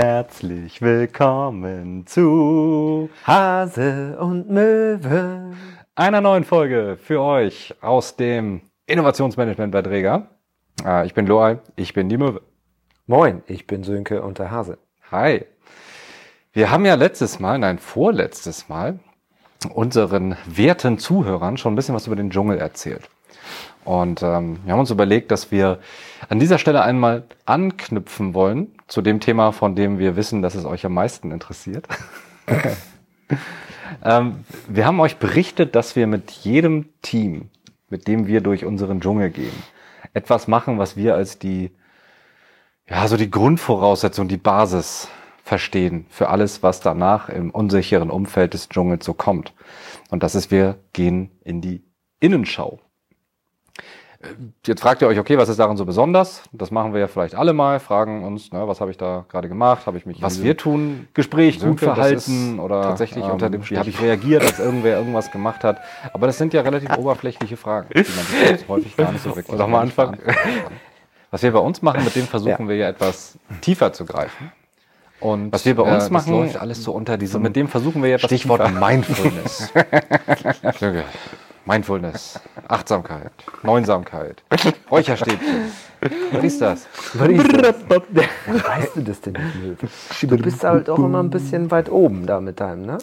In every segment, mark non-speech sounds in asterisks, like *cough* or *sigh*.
Herzlich willkommen zu Hase und Möwe. einer neuen Folge für euch aus dem Innovationsmanagement bei Dräger. Äh, Ich bin Loai, ich bin die Möwe. Moin, ich bin Sönke und der Hase. Hi. Wir haben ja letztes Mal, nein, vorletztes Mal, unseren werten Zuhörern schon ein bisschen was über den Dschungel erzählt. Und ähm, wir haben uns überlegt, dass wir an dieser Stelle einmal anknüpfen wollen zu dem Thema, von dem wir wissen, dass es euch am meisten interessiert. *laughs* ähm, wir haben euch berichtet, dass wir mit jedem Team, mit dem wir durch unseren Dschungel gehen, etwas machen, was wir als die, ja, so die Grundvoraussetzung, die Basis verstehen für alles, was danach im unsicheren Umfeld des Dschungels so kommt. Und das ist, wir gehen in die Innenschau. Äh, Jetzt fragt ihr euch, okay, was ist daran so besonders? Das machen wir ja vielleicht alle mal, fragen uns, ne, was habe ich da gerade gemacht? Habe ich mich Was wir tun, Gespräch gut verhalten oder tatsächlich ähm, unter dem wie habe ich Stich. reagiert, als irgendwer irgendwas gemacht hat? Aber das sind ja relativ *laughs* oberflächliche Fragen, die man häufig gar nicht so wirklich ich mal anfangen? Was wir bei uns machen, mit dem versuchen wir ja etwas tiefer zu greifen. Und Was wir bei uns das machen, läuft alles so unter diesem. mit dem versuchen wir ja Stichwort tiefer. Mindfulness. *laughs* Mindfulness, Achtsamkeit, Neunsamkeit, Räucherstäbchen. Was ist das? Was ist das? weißt du das denn nicht? Du bist halt auch immer ein bisschen weit oben da mit deinem, ne?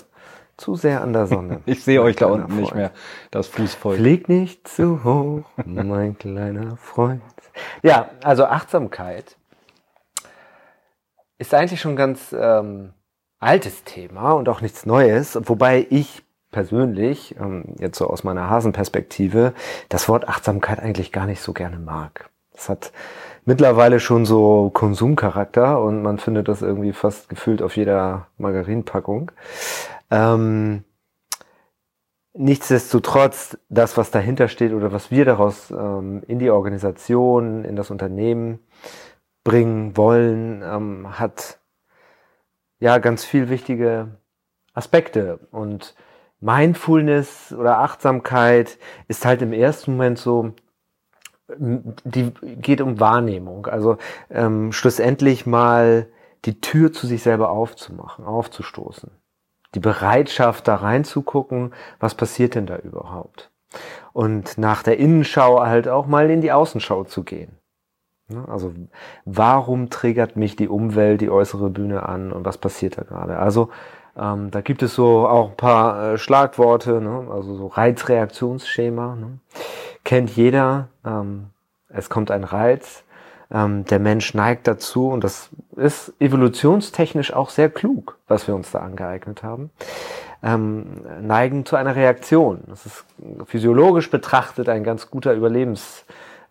Zu sehr an der Sonne. *laughs* Ich sehe euch da unten nicht Freund. mehr. Das Fußvolk. Flieg nicht zu hoch, mein kleiner Freund. Ja, also Achtsamkeit ist eigentlich schon ein ganz ähm, altes Thema und auch nichts Neues, wobei ich persönlich, ähm, jetzt so aus meiner Hasenperspektive, das Wort Achtsamkeit eigentlich gar nicht so gerne mag. Es hat mittlerweile schon so Konsumcharakter und man findet das irgendwie fast gefühlt auf jeder Margarinpackung. Ähm, Nichtsdestotrotz, das, was dahinter steht oder was wir daraus ähm, in die Organisation, in das Unternehmen bringen wollen, ähm, hat ja ganz viel wichtige Aspekte. Und Mindfulness oder Achtsamkeit ist halt im ersten Moment so, die geht um Wahrnehmung. Also ähm, schlussendlich mal die Tür zu sich selber aufzumachen, aufzustoßen die Bereitschaft, da reinzugucken, was passiert denn da überhaupt? Und nach der Innenschau halt auch mal in die Außenschau zu gehen. Ne, Also warum triggert mich die Umwelt, die äußere Bühne an und was passiert da gerade? Also ähm, da gibt es so auch ein paar äh, Schlagworte, ne? also so Reizreaktionsschema. Ne? Kennt jeder. Ähm, es kommt ein Reiz, ähm, der Mensch neigt dazu, und das ist evolutionstechnisch auch sehr klug, was wir uns da angeeignet haben, ähm, neigen zu einer Reaktion. Das ist physiologisch betrachtet ein ganz guter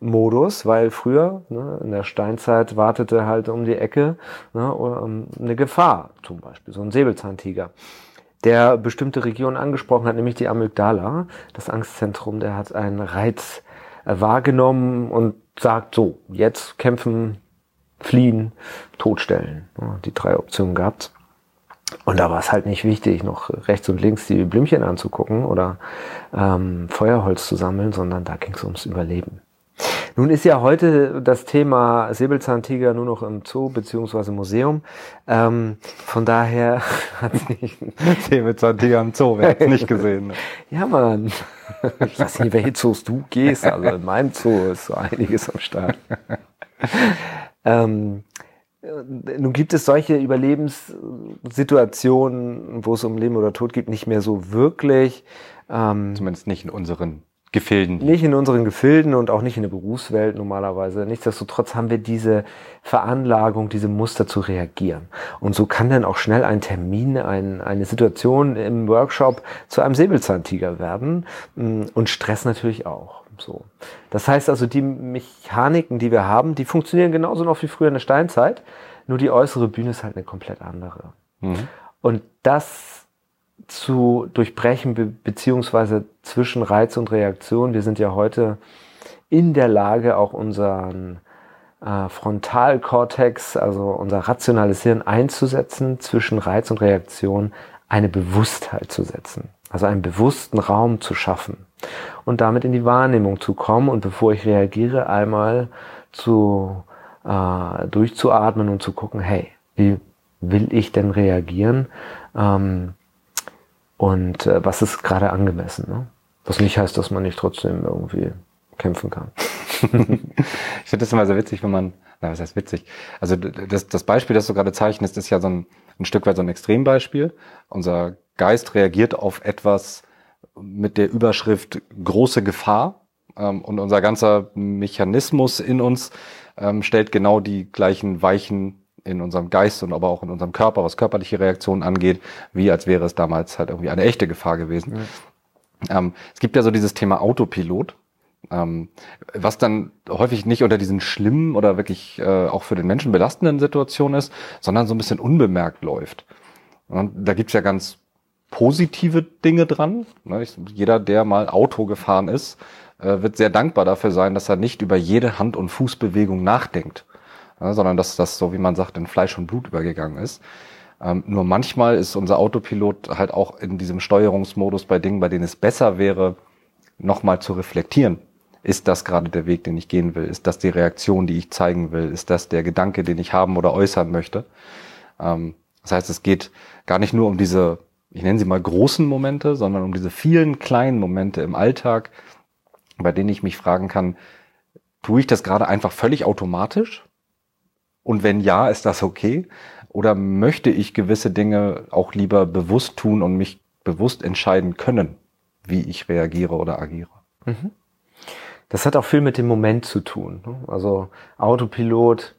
Überlebensmodus, weil früher ne, in der Steinzeit wartete halt um die Ecke ne, eine Gefahr, zum Beispiel so ein Säbelzahntiger der bestimmte Regionen angesprochen hat, nämlich die Amygdala, das Angstzentrum, der hat einen Reiz wahrgenommen und sagt so, jetzt kämpfen, fliehen, totstellen. Ja, die drei Optionen gehabt. Und da war es halt nicht wichtig, noch rechts und links die Blümchen anzugucken oder ähm, Feuerholz zu sammeln, sondern da ging es ums Überleben. Nun ist ja heute das Thema Säbelzahntiger nur noch im Zoo beziehungsweise Museum. Ähm, von daher *laughs* hat sich Säbelzahntiger im Zoo, wer hat's nicht gesehen. Ne? *laughs* ja, Mann. Ich weiß nicht, welche Zoos du gehst. Also in meinem Zoo ist so einiges am Start. ähm, äh, nun gibt es solche Überlebenssituationen, wo es um Leben oder Tod geht, nicht mehr so wirklich. Ähm, Zumindest nicht in unseren Gefilden. nicht in unseren Gefilden und auch nicht in der Berufswelt normalerweise. Nichtsdestotrotz haben wir diese Veranlagung, diese Muster zu reagieren. Und so kann dann auch schnell ein Termin, ein, eine Situation im Workshop zu einem Säbelzahntiger werden mm, und Stress natürlich auch. So. Das heißt also, die Mechaniken, die wir haben, die funktionieren genauso noch wie früher in der Steinzeit, nur die äußere Bühne ist halt eine komplett andere. Mhm. Und das zu durchbrechen, be beziehungsweise zwischen Reiz und Reaktion. Wir sind ja heute in der Lage, auch unseren äh, Frontalkortex, also unser rationales Hirn einzusetzen, zwischen Reiz und Reaktion eine Bewusstheit zu setzen. Also einen bewussten Raum zu schaffen und damit in die Wahrnehmung zu kommen und bevor ich reagiere, einmal zu äh, durchzuatmen und zu gucken, hey, wie will ich denn reagieren? Ähm, und äh, was ist gerade angemessen? Ne? Was nicht heißt, dass man nicht trotzdem irgendwie kämpfen kann. *laughs* ich finde das immer sehr witzig, wenn man, na, was heißt witzig? Also das, das Beispiel, das du gerade zeichnest, ist ja so ein, ein Stück weit so ein Extrembeispiel. Unser Geist reagiert auf etwas mit der Überschrift große Gefahr. Ähm, und unser ganzer Mechanismus in uns ähm, stellt genau die gleichen Weichen in unserem Geist und aber auch in unserem Körper, was körperliche Reaktionen angeht, wie als wäre es damals halt irgendwie eine echte Gefahr gewesen. Ja. Ähm, es gibt ja so dieses Thema Autopilot, ähm, was dann häufig nicht unter diesen schlimmen oder wirklich äh, auch für den Menschen belastenden Situationen ist, sondern so ein bisschen unbemerkt läuft. Und da gibt's ja ganz positive Dinge dran. Ne? Ich, jeder, der mal Auto gefahren ist, äh, wird sehr dankbar dafür sein, dass er nicht über jede Hand- und Fußbewegung nachdenkt ja, sondern dass das, so wie man sagt, in Fleisch und Blut übergegangen ist. Ähm, nur manchmal ist unser Autopilot halt auch in diesem Steuerungsmodus bei Dingen, bei denen es besser wäre, nochmal zu reflektieren. Ist das gerade der Weg, den ich gehen will? Ist das die Reaktion, die ich zeigen will? Ist das der Gedanke, den ich haben oder äußern möchte? Ähm, das heißt, es geht gar nicht nur um diese, ich nenne sie mal großen Momente, sondern um diese vielen kleinen Momente im Alltag, bei denen ich mich fragen kann, tue ich das gerade einfach völlig automatisch? Und wenn ja, ist das okay? Oder möchte ich gewisse Dinge auch lieber bewusst tun und mich bewusst entscheiden können, wie ich reagiere oder agiere? Mhm. Das hat auch viel mit dem Moment zu tun. Ne? Also Autopilot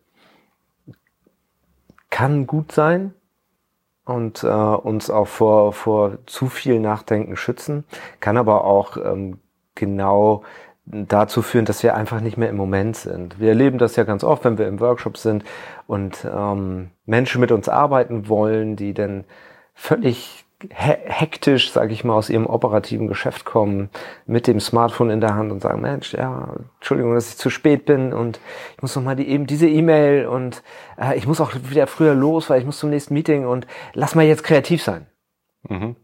kann gut sein und äh, uns auch vor, vor zu viel Nachdenken schützen, kann aber auch ähm, genau dazu führen, dass wir einfach nicht mehr im Moment sind. Wir erleben das ja ganz oft, wenn wir im Workshop sind und ähm, Menschen mit uns arbeiten wollen, die dann völlig hektisch, sage ich mal, aus ihrem operativen Geschäft kommen, mit dem Smartphone in der Hand und sagen, Mensch, ja, Entschuldigung, dass ich zu spät bin und ich muss noch mal die eben diese E-Mail und äh, ich muss auch wieder früher los, weil ich muss zum nächsten Meeting und lass mal jetzt kreativ sein. Mhm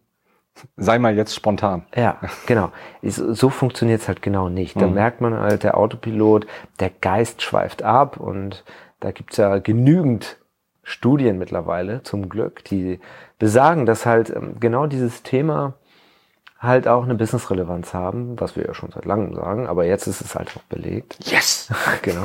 sei mal jetzt spontan. Ja, genau. So funktioniert es halt genau nicht. Da mhm. merkt man halt, der Autopilot, der Geist schweift ab und da gibt's ja genügend Studien mittlerweile, zum Glück, die besagen, dass halt ähm, genau dieses Thema halt auch eine Business-Relevanz haben, was wir ja schon seit langem sagen, aber jetzt ist es halt auch belegt. Yes! *laughs* genau.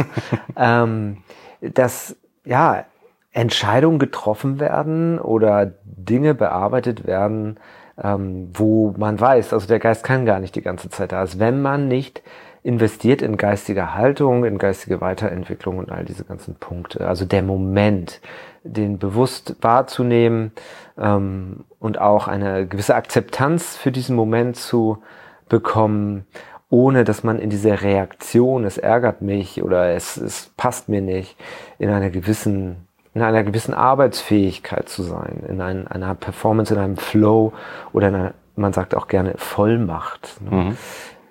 ähm, dass, ja, Entscheidungen getroffen werden oder Dinge bearbeitet werden, ähm, wo man weiß, also der Geist kann gar nicht die ganze Zeit da. Also wenn man nicht investiert in geistige Haltung, in geistige Weiterentwicklung und all diese ganzen Punkte. Also der Moment, den bewusst wahrzunehmen ähm, und auch eine gewisse Akzeptanz für diesen Moment zu bekommen, ohne dass man in dieser Reaktion, es ärgert mich oder es, es passt mir nicht, in einer gewissen in einer gewissen Arbeitsfähigkeit zu sein, in ein, einer Performance, in einem Flow oder in einer, man sagt auch gerne Vollmacht. Ne? Mhm.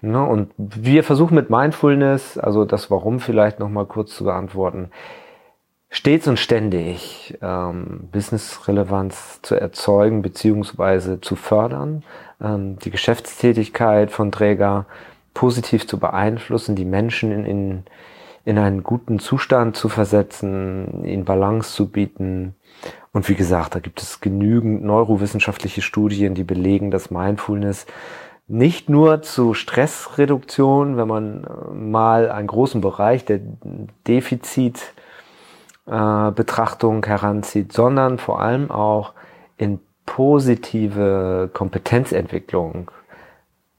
Ne? Und wir versuchen mit Mindfulness, also das Warum vielleicht nochmal kurz zu beantworten, stets und ständig ähm, Business-Relevanz zu erzeugen beziehungsweise zu fördern, ähm, die Geschäftstätigkeit von Träger positiv zu beeinflussen, die Menschen in, in in einen guten Zustand zu versetzen, ihnen Balance zu bieten. Und wie gesagt, da gibt es genügend neurowissenschaftliche Studien, die belegen, dass Mindfulness nicht nur zu Stressreduktion, wenn man äh, mal einen großen Bereich der Defizitbetrachtung äh, heranzieht, sondern vor allem auch in positive Kompetenzentwicklung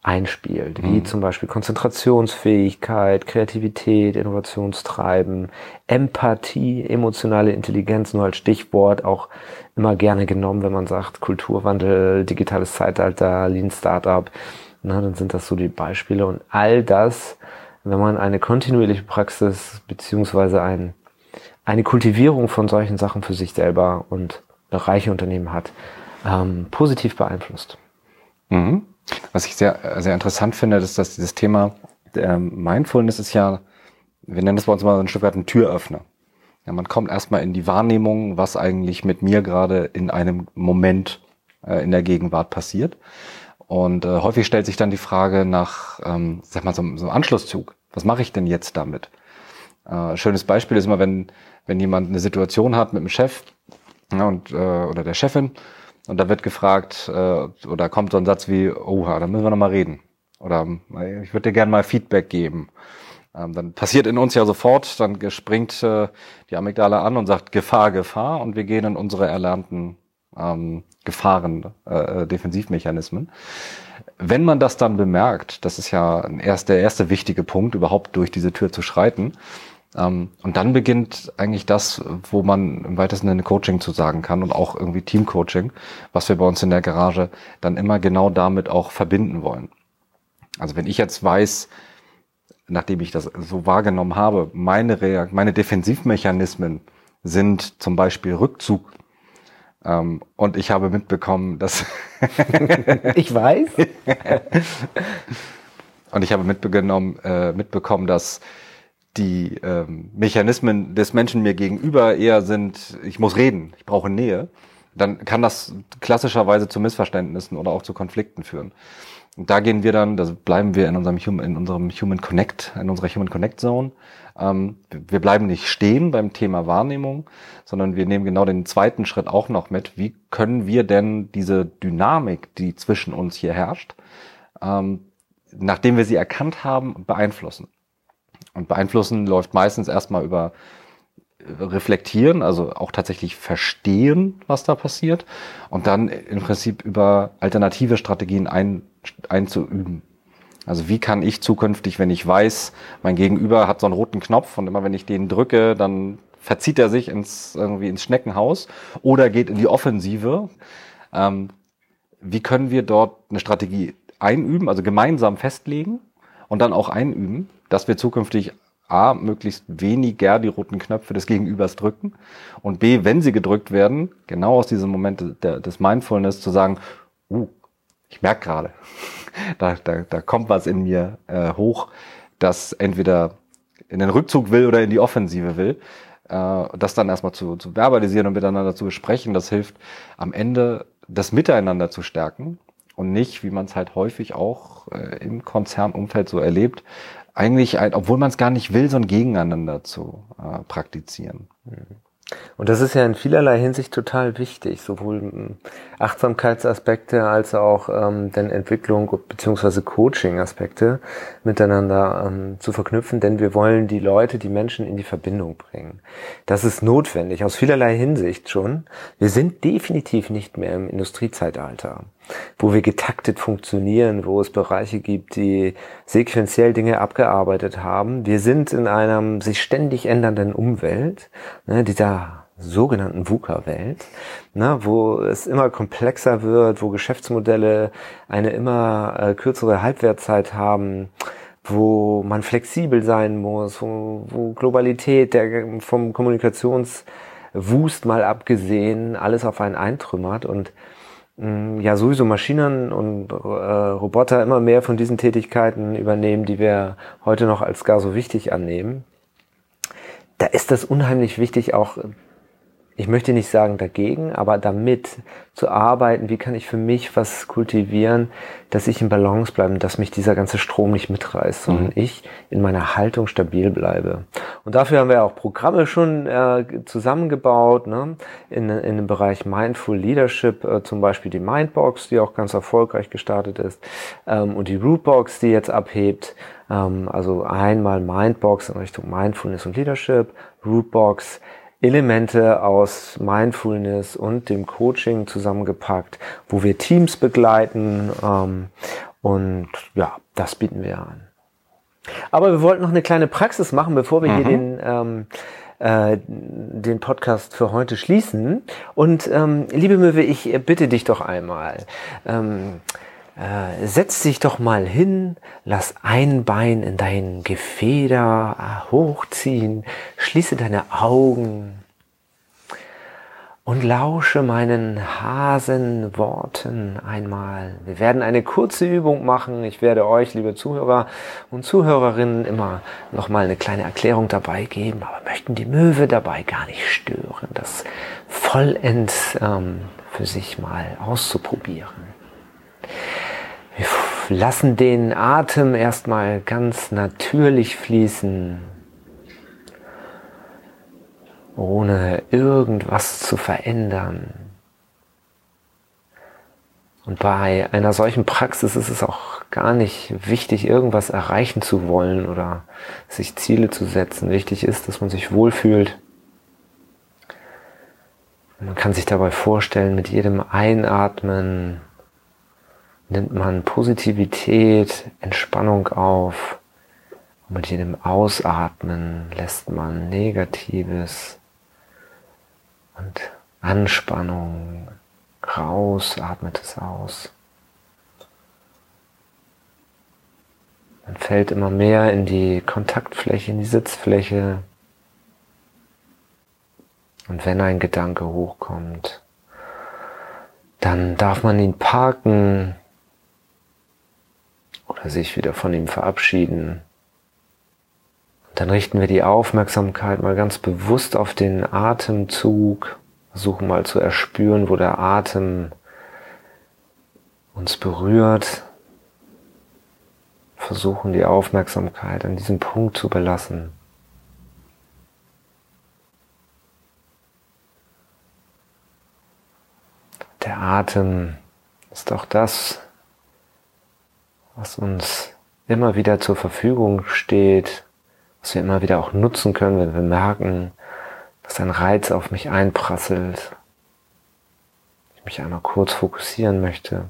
einspielt, wie mhm. zum Beispiel Konzentrationsfähigkeit, Kreativität, Innovationstreiben, Empathie, emotionale Intelligenz, nur als Stichwort auch immer gerne genommen, wenn man sagt Kulturwandel, digitales Zeitalter, Lean Startup, na, dann sind das so die Beispiele und all das, wenn man eine kontinuierliche Praxis beziehungsweise ein, eine Kultivierung von solchen Sachen für sich selber und reiche Unternehmen hat, ähm, positiv beeinflusst. Mhm. Was ich sehr, sehr interessant finde, ist, dass dieses Thema Mindfulness ist ja, wir nennen das bei uns mal ein Stück weit ein Türöffner. Ja, man kommt erstmal in die Wahrnehmung, was eigentlich mit mir gerade in einem Moment äh, in der Gegenwart passiert. Und äh, häufig stellt sich dann die Frage nach, ähm, sag mal, so, so einem Anschlusszug. Was mache ich denn jetzt damit? Äh, schönes Beispiel ist immer, wenn, wenn jemand eine Situation hat mit dem Chef, ja, und, äh, oder der Chefin. Und da wird gefragt, äh, oder kommt so ein Satz wie, oha, da müssen wir nochmal reden. Oder ich würde dir gerne mal Feedback geben. Ähm, dann passiert in uns ja sofort, dann springt äh, die Amygdala an und sagt Gefahr, Gefahr und wir gehen in unsere erlernten ähm, Gefahren, äh, äh, Defensivmechanismen. Wenn man das dann bemerkt, das ist ja erst, der erste wichtige Punkt, überhaupt durch diese Tür zu schreiten. Ähm, und dann beginnt eigentlich das, wo man im weitesten Sinne Coaching zu sagen kann und auch irgendwie Teamcoaching, was wir bei uns in der Garage dann immer genau damit auch verbinden wollen. Also wenn ich jetzt weiß, nachdem ich das so wahrgenommen habe, meine, Reakt meine Defensivmechanismen sind zum Beispiel Rückzug. Ähm, und ich habe mitbekommen, dass *laughs* ich weiß. *laughs* und ich habe mitbekommen, äh, mitbekommen, dass die ähm, Mechanismen des Menschen mir gegenüber eher sind, ich muss reden, ich brauche Nähe, dann kann das klassischerweise zu Missverständnissen oder auch zu Konflikten führen. Und da gehen wir dann, da bleiben wir in unserem, Human, in unserem Human Connect, in unserer Human Connect Zone. Ähm, wir bleiben nicht stehen beim Thema Wahrnehmung, sondern wir nehmen genau den zweiten Schritt auch noch mit. Wie können wir denn diese Dynamik, die zwischen uns hier herrscht, ähm, nachdem wir sie erkannt haben, beeinflussen? Und beeinflussen läuft meistens erstmal über reflektieren, also auch tatsächlich verstehen, was da passiert und dann im Prinzip über alternative Strategien ein, einzuüben. Also wie kann ich zukünftig, wenn ich weiß, mein Gegenüber hat so einen roten Knopf und immer wenn ich den drücke, dann verzieht er sich ins, irgendwie ins Schneckenhaus oder geht in die Offensive. Ähm, wie können wir dort eine Strategie einüben, also gemeinsam festlegen und dann auch einüben, dass wir zukünftig A, möglichst weniger die roten Knöpfe des Gegenübers drücken und B, wenn sie gedrückt werden, genau aus diesem Moment des Mindfulness zu sagen, uh, ich merke gerade, *laughs* da, da, da kommt was in mir äh, hoch, das entweder in den Rückzug will oder in die Offensive will. Äh, das dann erstmal zu, zu verbalisieren und miteinander zu besprechen, das hilft am Ende das Miteinander zu stärken und nicht, wie man es halt häufig auch äh, im Konzernumfeld so erlebt, eigentlich, ein, obwohl man es gar nicht will, so ein Gegeneinander zu äh, praktizieren. Und das ist ja in vielerlei Hinsicht total wichtig, sowohl hm, Achtsamkeitsaspekte als auch ähm, den Entwicklung beziehungsweise Coaching-Aspekte miteinander ähm, zu verknüpfen, denn wir wollen die Leute, die Menschen in die Verbindung bringen. Das ist notwendig, aus vielerlei Hinsicht schon. Wir sind definitiv nicht mehr im Industriezeitalter wo wir getaktet funktionieren, wo es Bereiche gibt, die sequenziell Dinge abgearbeitet haben. Wir sind in einer sich ständig ändernden Umwelt, ne, dieser sogenannten VUCA-Welt, ne, wo es immer komplexer wird, wo Geschäftsmodelle eine immer äh, kürzere Halbwertzeit haben, wo man flexibel sein muss, wo, wo Globalität der, vom Kommunikationswust mal abgesehen alles auf einen eintrümmert und ja sowieso Maschinen und äh, Roboter immer mehr von diesen Tätigkeiten übernehmen, die wir heute noch als gar so wichtig annehmen. Da ist das unheimlich wichtig, auch ich möchte nicht sagen dagegen, aber damit zu arbeiten, wie kann ich für mich was kultivieren, dass ich in Balance bleibe, dass mich dieser ganze Strom nicht mitreißt, sondern mhm. ich in meiner Haltung stabil bleibe. Und dafür haben wir auch Programme schon äh, zusammengebaut, ne? in, in dem Bereich Mindful Leadership, äh, zum Beispiel die Mindbox, die auch ganz erfolgreich gestartet ist, ähm, und die Rootbox, die jetzt abhebt. Ähm, also einmal Mindbox in Richtung Mindfulness und Leadership, Rootbox Elemente aus Mindfulness und dem Coaching zusammengepackt, wo wir Teams begleiten ähm, und ja, das bieten wir an. Aber wir wollten noch eine kleine Praxis machen, bevor wir mhm. hier den ähm, äh, den Podcast für heute schließen. Und ähm, liebe Möwe, ich bitte dich doch einmal. Ähm, äh, setz dich doch mal hin, lass ein Bein in dein Gefeder äh, hochziehen, schließe deine Augen und lausche meinen Hasenworten einmal. Wir werden eine kurze Übung machen. Ich werde euch, liebe Zuhörer und Zuhörerinnen, immer noch mal eine kleine Erklärung dabei geben, aber möchten die Möwe dabei gar nicht stören, das vollends ähm, für sich mal auszuprobieren. Lassen den Atem erstmal ganz natürlich fließen. ohne irgendwas zu verändern. Und bei einer solchen Praxis ist es auch gar nicht wichtig, irgendwas erreichen zu wollen oder sich Ziele zu setzen. Wichtig ist, dass man sich wohlfühlt. Man kann sich dabei vorstellen, mit jedem Einatmen nimmt man Positivität, Entspannung auf. Und mit jedem Ausatmen lässt man Negatives und Anspannung raus, atmet es aus. Man fällt immer mehr in die Kontaktfläche, in die Sitzfläche. Und wenn ein Gedanke hochkommt, dann darf man ihn parken sich wieder von ihm verabschieden. Dann richten wir die Aufmerksamkeit mal ganz bewusst auf den Atemzug Versuchen mal zu erspüren, wo der Atem uns berührt. Versuchen die Aufmerksamkeit an diesem Punkt zu belassen. Der Atem ist auch das, was uns immer wieder zur Verfügung steht, was wir immer wieder auch nutzen können, wenn wir merken, dass ein Reiz auf mich einprasselt, ich mich einmal kurz fokussieren möchte.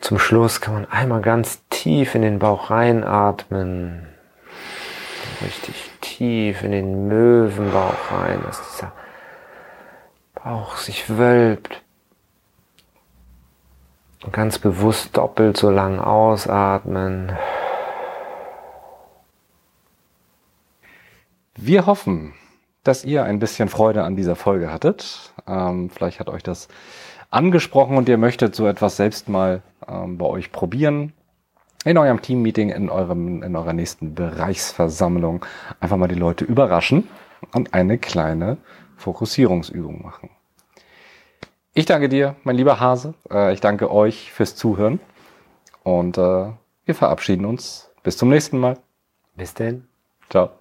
Zum Schluss kann man einmal ganz tief in den Bauch reinatmen, richtig tief in den Möwenbauch rein, dass dieser Bauch sich wölbt. Ganz bewusst doppelt so lang ausatmen. Wir hoffen, dass ihr ein bisschen Freude an dieser Folge hattet. Ähm, vielleicht hat euch das angesprochen und ihr möchtet so etwas selbst mal ähm, bei euch probieren. In eurem Teammeeting, in, eurem, in eurer nächsten Bereichsversammlung einfach mal die Leute überraschen und eine kleine Fokussierungsübung machen. Ich danke dir, mein lieber Hase. Äh, ich danke euch fürs Zuhören und äh, wir verabschieden uns. Bis zum nächsten Mal. Bis denn. Ciao.